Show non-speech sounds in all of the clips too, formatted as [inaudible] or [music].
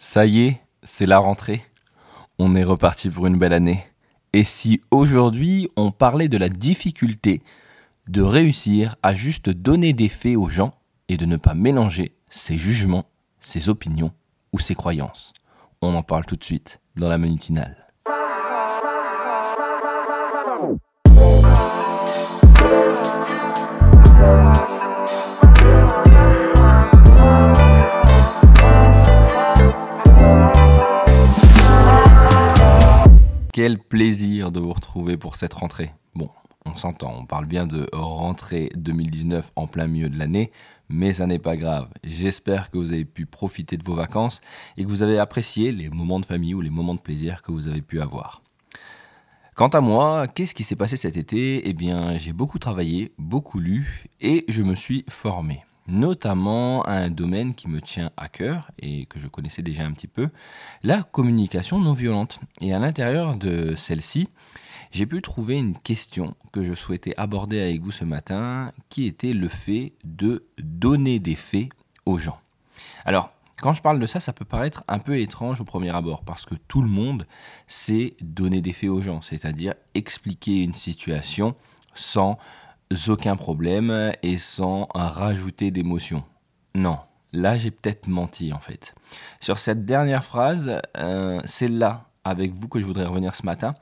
Ça y est, c'est la rentrée. On est reparti pour une belle année. Et si aujourd'hui on parlait de la difficulté de réussir à juste donner des faits aux gens et de ne pas mélanger ses jugements, ses opinions ou ses croyances On en parle tout de suite dans la manutinale. Quel plaisir de vous retrouver pour cette rentrée. Bon, on s'entend, on parle bien de rentrée 2019 en plein milieu de l'année, mais ça n'est pas grave. J'espère que vous avez pu profiter de vos vacances et que vous avez apprécié les moments de famille ou les moments de plaisir que vous avez pu avoir. Quant à moi, qu'est-ce qui s'est passé cet été? Eh bien, j'ai beaucoup travaillé, beaucoup lu et je me suis formé notamment un domaine qui me tient à cœur et que je connaissais déjà un petit peu, la communication non violente. Et à l'intérieur de celle-ci, j'ai pu trouver une question que je souhaitais aborder avec vous ce matin, qui était le fait de donner des faits aux gens. Alors, quand je parle de ça, ça peut paraître un peu étrange au premier abord, parce que tout le monde sait donner des faits aux gens, c'est-à-dire expliquer une situation sans aucun problème et sans rajouter d'émotion. Non, là j'ai peut-être menti en fait. Sur cette dernière phrase, euh, c'est là avec vous que je voudrais revenir ce matin,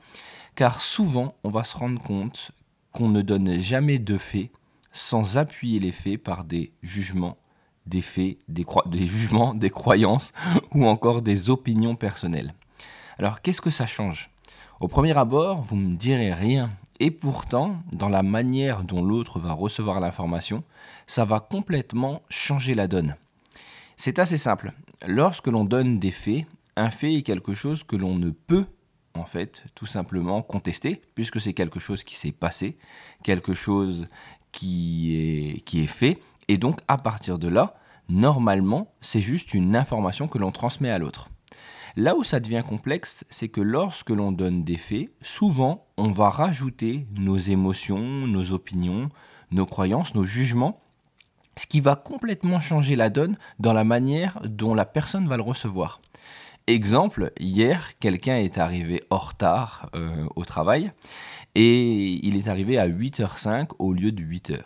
car souvent on va se rendre compte qu'on ne donne jamais de faits sans appuyer les faits par des jugements, des faits, des, des jugements, [laughs] des croyances ou encore des opinions personnelles. Alors qu'est-ce que ça change? Au premier abord, vous ne me direz rien et pourtant, dans la manière dont l'autre va recevoir l'information, ça va complètement changer la donne. C'est assez simple. Lorsque l'on donne des faits, un fait est quelque chose que l'on ne peut en fait tout simplement contester, puisque c'est quelque chose qui s'est passé, quelque chose qui est, qui est fait, et donc à partir de là, normalement, c'est juste une information que l'on transmet à l'autre. Là où ça devient complexe, c'est que lorsque l'on donne des faits, souvent on va rajouter nos émotions, nos opinions, nos croyances, nos jugements, ce qui va complètement changer la donne dans la manière dont la personne va le recevoir. Exemple, hier, quelqu'un est arrivé en retard euh, au travail et il est arrivé à 8h05 au lieu de 8h.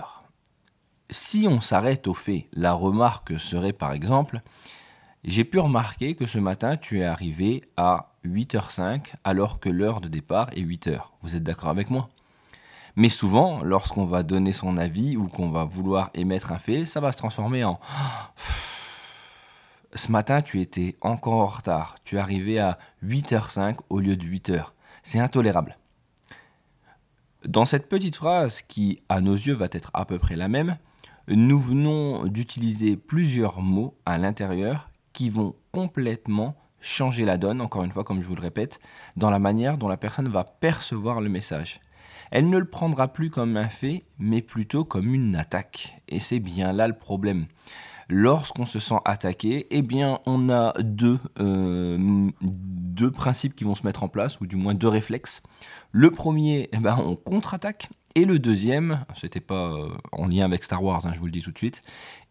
Si on s'arrête au fait, la remarque serait par exemple j'ai pu remarquer que ce matin, tu es arrivé à 8h05 alors que l'heure de départ est 8h. Vous êtes d'accord avec moi? Mais souvent, lorsqu'on va donner son avis ou qu'on va vouloir émettre un fait, ça va se transformer en ce matin, tu étais encore en retard. Tu es arrivé à 8h05 au lieu de 8h. C'est intolérable. Dans cette petite phrase qui, à nos yeux, va être à peu près la même, nous venons d'utiliser plusieurs mots à l'intérieur qui vont complètement changer la donne, encore une fois, comme je vous le répète, dans la manière dont la personne va percevoir le message. Elle ne le prendra plus comme un fait, mais plutôt comme une attaque. Et c'est bien là le problème. Lorsqu'on se sent attaqué, eh bien, on a deux, euh, principes qui vont se mettre en place, ou du moins deux réflexes. Le premier, eh ben, on contre-attaque, et le deuxième, c'était pas euh, en lien avec Star Wars, hein, je vous le dis tout de suite.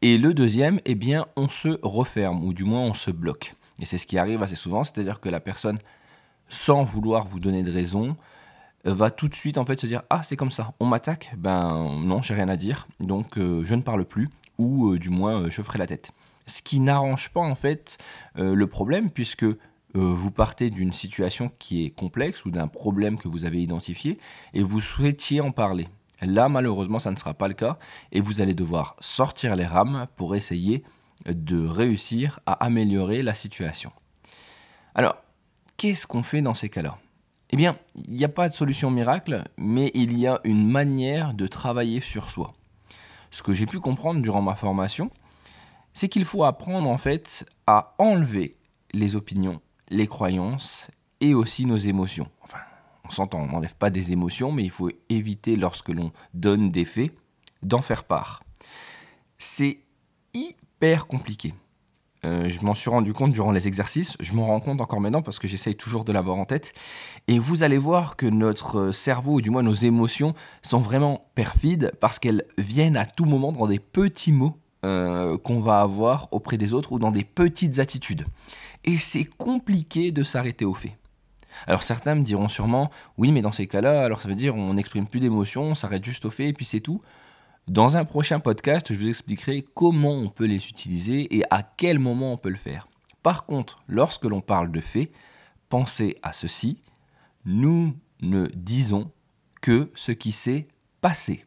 Et le deuxième, eh bien, on se referme, ou du moins on se bloque. Et c'est ce qui arrive assez souvent, c'est-à-dire que la personne, sans vouloir vous donner de raison, euh, va tout de suite en fait se dire ah c'est comme ça, on m'attaque, ben non j'ai rien à dire, donc euh, je ne parle plus, ou du moins je ferai la tête. Ce qui n'arrange pas en fait le problème puisque vous partez d'une situation qui est complexe ou d'un problème que vous avez identifié et vous souhaitiez en parler. Là, malheureusement, ça ne sera pas le cas et vous allez devoir sortir les rames pour essayer de réussir à améliorer la situation. Alors, qu'est-ce qu'on fait dans ces cas-là? Eh bien, il n'y a pas de solution miracle, mais il y a une manière de travailler sur soi. Ce que j'ai pu comprendre durant ma formation, c'est qu'il faut apprendre en fait à enlever les opinions les croyances et aussi nos émotions. Enfin, on s'entend, on n'enlève pas des émotions, mais il faut éviter, lorsque l'on donne des faits, d'en faire part. C'est hyper compliqué. Euh, je m'en suis rendu compte durant les exercices, je m'en rends compte encore maintenant parce que j'essaye toujours de l'avoir en tête. Et vous allez voir que notre cerveau, ou du moins nos émotions, sont vraiment perfides parce qu'elles viennent à tout moment dans des petits mots euh, qu'on va avoir auprès des autres ou dans des petites attitudes. Et c'est compliqué de s'arrêter aux faits. Alors certains me diront sûrement, oui, mais dans ces cas-là, alors ça veut dire on n'exprime plus d'émotions, on s'arrête juste aux faits et puis c'est tout. Dans un prochain podcast, je vous expliquerai comment on peut les utiliser et à quel moment on peut le faire. Par contre, lorsque l'on parle de faits, pensez à ceci, nous ne disons que ce qui s'est passé.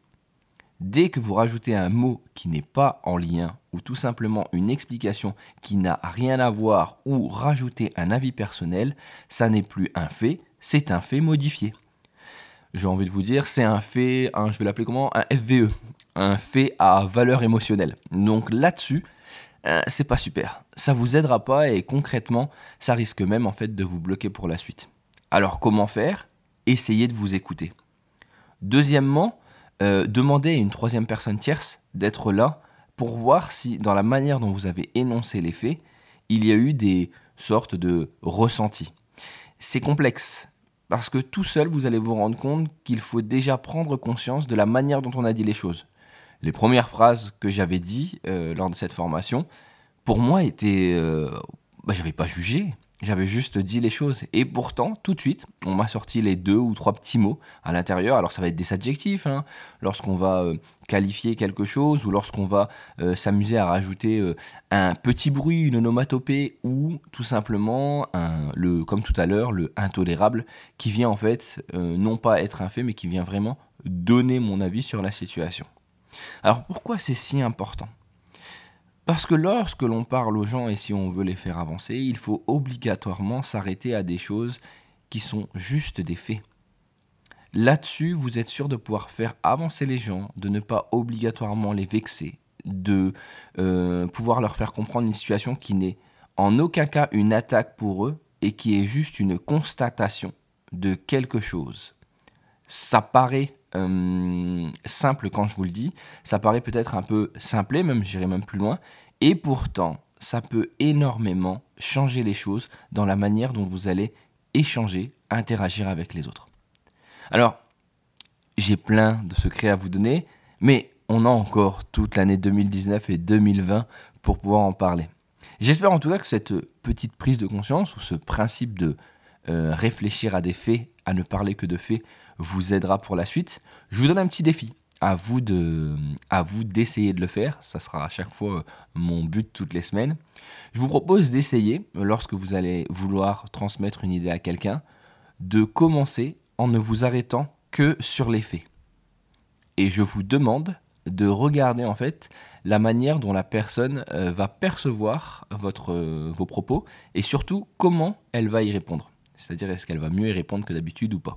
Dès que vous rajoutez un mot qui n'est pas en lien ou tout simplement une explication qui n'a rien à voir ou rajouter un avis personnel, ça n'est plus un fait, c'est un fait modifié. J'ai envie de vous dire, c'est un fait, je vais l'appeler comment? Un FVE, un fait à valeur émotionnelle. Donc là-dessus, euh, c'est pas super. Ça vous aidera pas et concrètement, ça risque même en fait de vous bloquer pour la suite. Alors comment faire? Essayez de vous écouter. Deuxièmement, euh, demandez à une troisième personne tierce d'être là pour voir si dans la manière dont vous avez énoncé les faits, il y a eu des sortes de ressentis. C'est complexe parce que tout seul, vous allez vous rendre compte qu'il faut déjà prendre conscience de la manière dont on a dit les choses. Les premières phrases que j'avais dites euh, lors de cette formation, pour moi, étaient... Euh, bah, j'avais pas jugé, j'avais juste dit les choses. Et pourtant, tout de suite, on m'a sorti les deux ou trois petits mots à l'intérieur. Alors ça va être des adjectifs, hein, lorsqu'on va euh, qualifier quelque chose ou lorsqu'on va euh, s'amuser à rajouter euh, un petit bruit, une onomatopée ou tout simplement, le, comme tout à l'heure, le intolérable qui vient en fait non pas être un fait, mais qui vient vraiment donner mon avis sur la situation. Alors pourquoi c'est si important? Parce que lorsque l'on parle aux gens et si on veut les faire avancer, il faut obligatoirement s'arrêter à des choses qui sont juste des faits. Là-dessus, vous êtes sûr de pouvoir faire avancer les gens, de ne pas obligatoirement les vexer, de euh, pouvoir leur faire comprendre une situation qui n'est en aucun cas une attaque pour eux et qui est juste une constatation de quelque chose. Ça paraît euh, simple quand je vous le dis. Ça paraît peut-être un peu simplé, même j'irai même plus loin. Et pourtant, ça peut énormément changer les choses dans la manière dont vous allez échanger, interagir avec les autres. Alors, j'ai plein de secrets à vous donner, mais on a encore toute l'année 2019 et 2020 pour pouvoir en parler. J'espère en tout cas que cette petite prise de conscience ou ce principe de euh, réfléchir à des faits, à ne parler que de faits, vous aidera pour la suite. Je vous donne un petit défi. À vous, de, vous d'essayer de le faire. Ça sera à chaque fois euh, mon but toutes les semaines. Je vous propose d'essayer, lorsque vous allez vouloir transmettre une idée à quelqu'un, de commencer en ne vous arrêtant que sur les faits. Et je vous demande de regarder en fait la manière dont la personne euh, va percevoir euh, vos propos et surtout comment elle va y répondre. C'est-à-dire est-ce qu'elle va mieux y répondre que d'habitude ou pas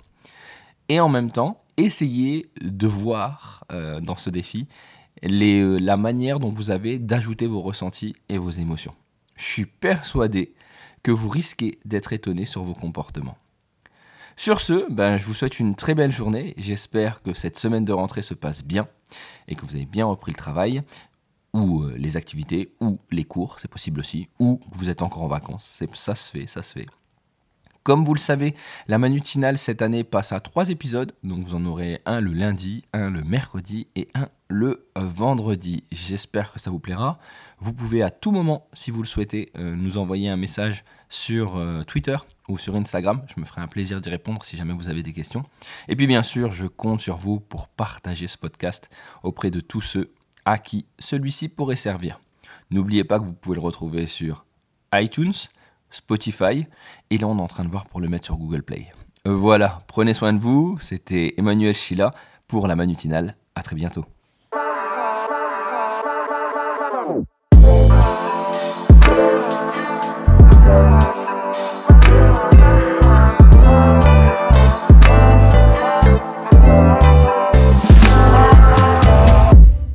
et en même temps essayez de voir euh, dans ce défi euh, la manière dont vous avez d'ajouter vos ressentis et vos émotions. Je suis persuadé que vous risquez d'être étonné sur vos comportements. Sur ce, ben, je vous souhaite une très belle journée. J'espère que cette semaine de rentrée se passe bien et que vous avez bien repris le travail ou euh, les activités ou les cours, c'est possible aussi, ou vous êtes encore en vacances. Ça se fait, ça se fait. Comme vous le savez, la manutinale cette année passe à trois épisodes, donc vous en aurez un le lundi, un le mercredi et un le vendredi. J'espère que ça vous plaira. Vous pouvez à tout moment, si vous le souhaitez, euh, nous envoyer un message sur euh, Twitter ou sur Instagram. Je me ferai un plaisir d'y répondre si jamais vous avez des questions. Et puis bien sûr, je compte sur vous pour partager ce podcast auprès de tous ceux à qui celui-ci pourrait servir. N'oubliez pas que vous pouvez le retrouver sur iTunes, Spotify, et là on est en train de voir pour le mettre sur Google Play. Euh, voilà, prenez soin de vous, c'était Emmanuel Schilla pour la Manutinale, à très bientôt.